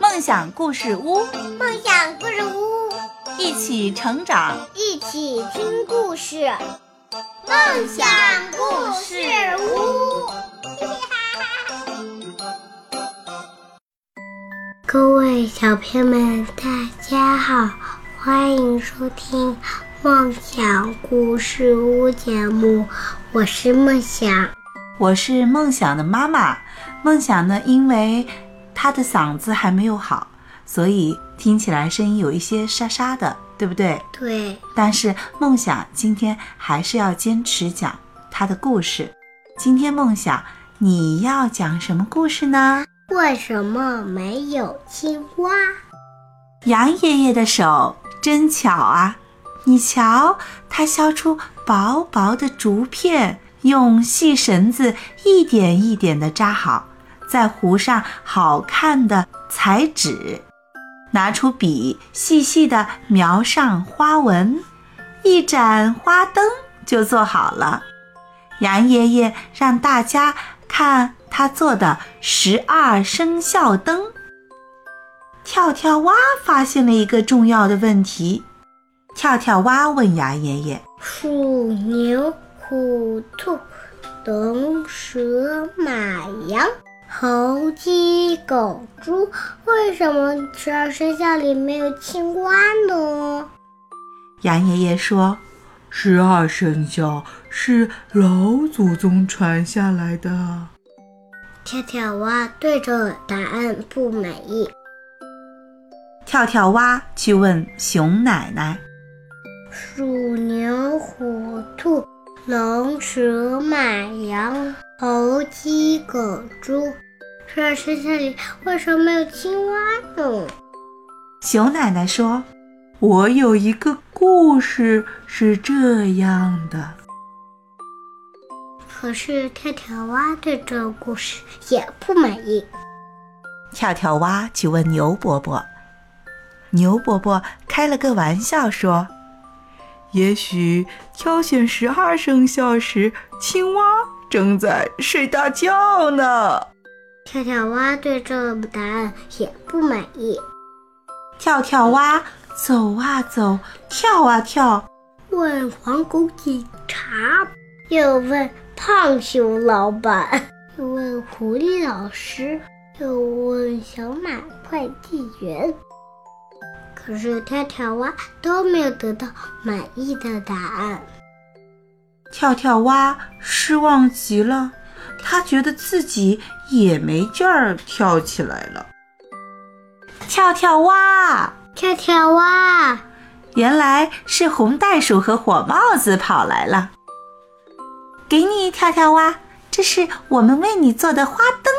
梦想故事屋，梦想故事屋，一起成长，一起听故事。梦想故事屋，各位小朋友们，大家好，欢迎收听梦想故事屋节目，我是梦想。我是梦想的妈妈。梦想呢，因为她的嗓子还没有好，所以听起来声音有一些沙沙的，对不对？对，但是梦想今天还是要坚持讲他的故事。今天梦想你要讲什么故事呢？为什么没有青蛙？杨爷爷的手真巧啊！你瞧，他削出薄薄的竹片。用细绳子一点一点地扎好，再糊上好看的彩纸，拿出笔细细地描上花纹，一盏花灯就做好了。杨爷爷让大家看他做的十二生肖灯。跳跳蛙发现了一个重要的问题，跳跳蛙问杨爷爷：“鼠牛。”虎、兔、龙、蛇、马、羊、猴、鸡、狗、猪，为什么十二生肖里没有青蛙呢？杨爷爷说：“十二生肖是老祖宗传下来的。”跳跳蛙对这答案不满意。跳跳蛙去问熊奶奶：“鼠、牛、虎、兔。”龙、蛇、马、羊、猴、鸡、狗、猪，十二生肖里为什么没有青蛙呢？熊奶奶说：“我有一个故事是这样的。”可是跳跳蛙对这个故事也不满意。跳跳蛙去问牛伯伯，牛伯伯开了个玩笑说。也许挑选十二生肖时，青蛙正在睡大觉呢。跳跳蛙对这个答案也不满意。跳跳蛙走啊走，跳啊跳，问黄狗警察，又问胖熊老板，又问狐狸老师，又问小马快递员。可是跳跳蛙都没有得到满意的答案。跳跳蛙失望极了，他觉得自己也没劲儿跳起来了。跳跳蛙，跳跳蛙，原来是红袋鼠和火帽子跑来了。给你，跳跳蛙，这是我们为你做的花灯。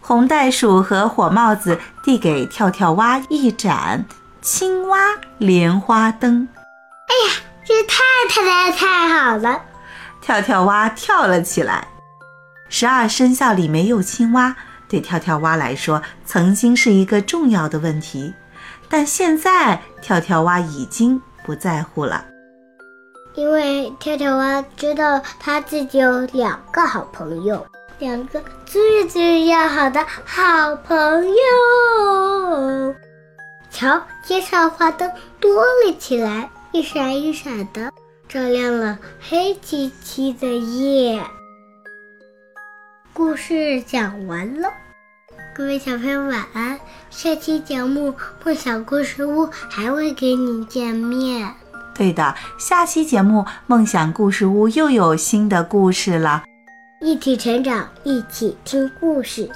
红袋鼠和火帽子递给跳跳蛙一盏青蛙莲花灯。哎呀，这太太太太好了！跳跳蛙跳了起来。十二生肖里没有青蛙，对跳跳蛙来说曾经是一个重要的问题，但现在跳跳蛙已经不在乎了，因为跳跳蛙知道他自己有两个好朋友。两个最最要好的好朋友，瞧，街上花灯多了起来，一闪一闪的，照亮了黑漆漆的夜。故事讲完了，各位小朋友晚安。下期节目《梦想故事屋》还会给你见面。对的，下期节目《梦想故事屋》又有新的故事了。一起成长，一起听故事。